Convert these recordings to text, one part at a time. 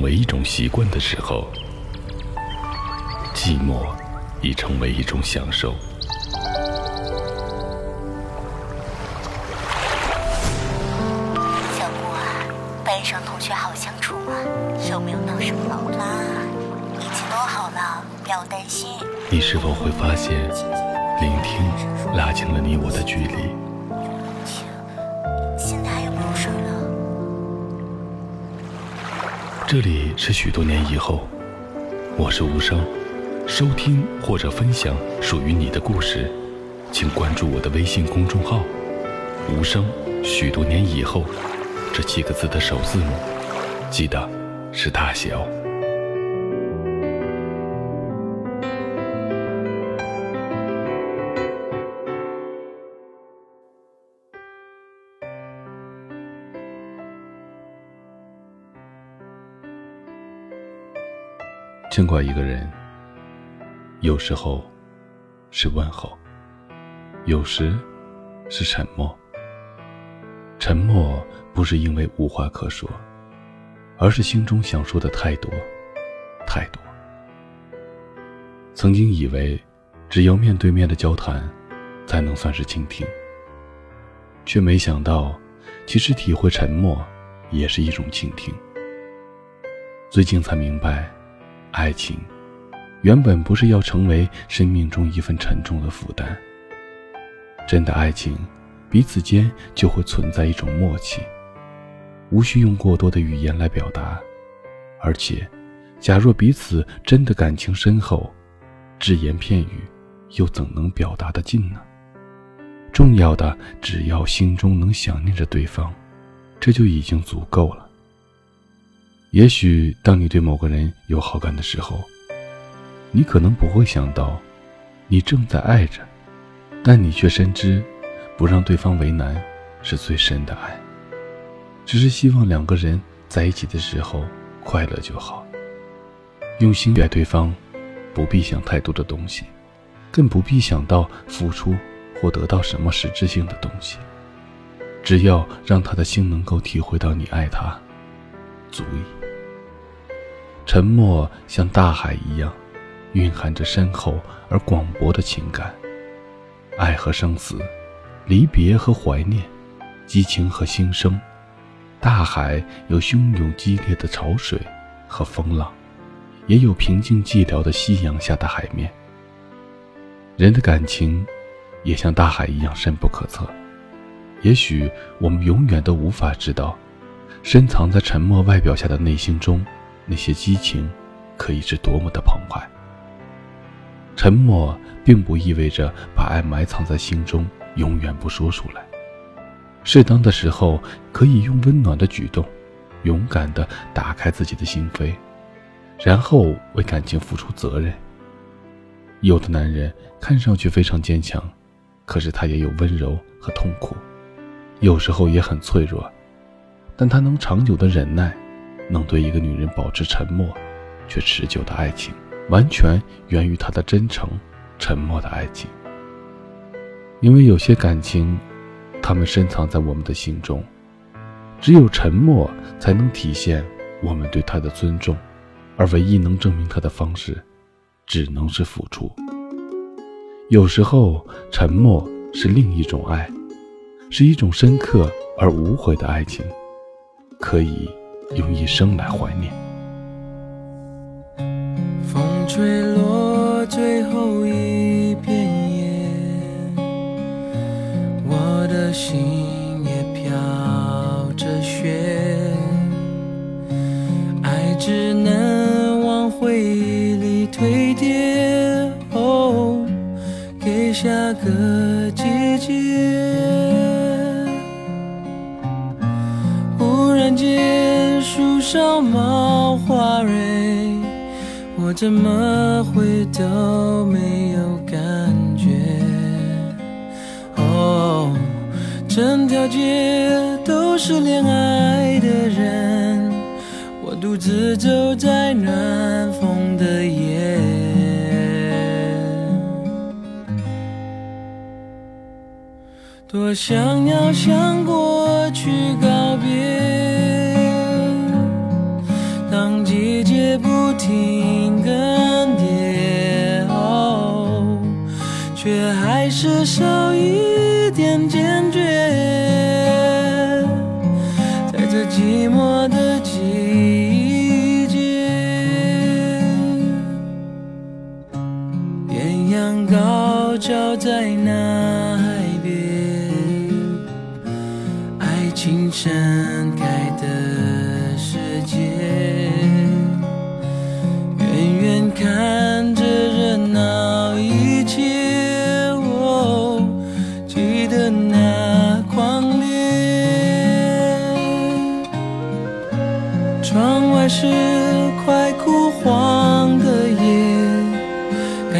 为一种习惯的时候，寂寞已成为一种享受。小木啊，班上同学好相处吗？有没有闹什么矛盾啊？一切都好了，不要担心。你是否会发现，聆听拉近了你我的距离？这里是许多年以后，我是无声。收听或者分享属于你的故事，请关注我的微信公众号“无声”。许多年以后，这七个字的首字母，记得是大写哦。牵挂一个人，有时候是问候，有时是沉默。沉默不是因为无话可说，而是心中想说的太多，太多。曾经以为，只有面对面的交谈，才能算是倾听，却没想到，其实体会沉默，也是一种倾听。最近才明白。爱情，原本不是要成为生命中一份沉重的负担。真的爱情，彼此间就会存在一种默契，无需用过多的语言来表达。而且，假若彼此真的感情深厚，只言片语又怎能表达得尽呢？重要的，只要心中能想念着对方，这就已经足够了。也许当你对某个人有好感的时候，你可能不会想到，你正在爱着，但你却深知，不让对方为难，是最深的爱。只是希望两个人在一起的时候快乐就好。用心爱对方，不必想太多的东西，更不必想到付出或得到什么实质性的东西。只要让他的心能够体会到你爱他，足矣。沉默像大海一样，蕴含着深厚而广博的情感。爱和生死，离别和怀念，激情和心声。大海有汹涌激烈的潮水和风浪，也有平静寂寥的夕阳下的海面。人的感情，也像大海一样深不可测。也许我们永远都无法知道，深藏在沉默外表下的内心中。那些激情，可以是多么的澎湃。沉默并不意味着把爱埋藏在心中，永远不说出来。适当的时候，可以用温暖的举动，勇敢地打开自己的心扉，然后为感情付出责任。有的男人看上去非常坚强，可是他也有温柔和痛苦，有时候也很脆弱，但他能长久的忍耐。能对一个女人保持沉默，却持久的爱情，完全源于他的真诚。沉默的爱情，因为有些感情，他们深藏在我们的心中，只有沉默才能体现我们对他的尊重，而唯一能证明他的方式，只能是付出。有时候，沉默是另一种爱，是一种深刻而无悔的爱情，可以。用一生来怀念。风吹落最后一片叶，我的心也飘着雪，爱只能往回忆里堆叠，哦，给下个季节。上冒花蕊，我怎么会都没有感觉？哦，整条街都是恋爱的人，我独自走在暖风的夜，多想要向过去停更迭，哦，却还是少一点坚决。在这寂寞的季节，艳阳高照在那海边，爱情盛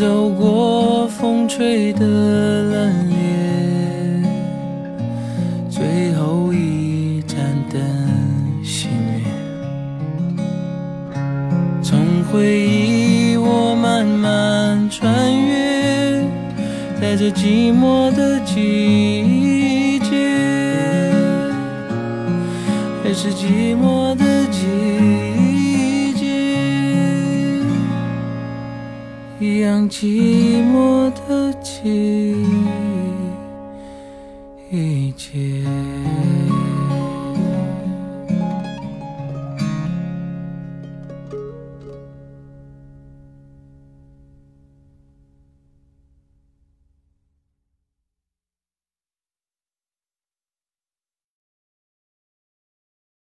走过风吹的冷冽，最后一盏灯熄灭。从回忆我慢慢穿越，在这寂寞的季节，还是寂寞寂寞的季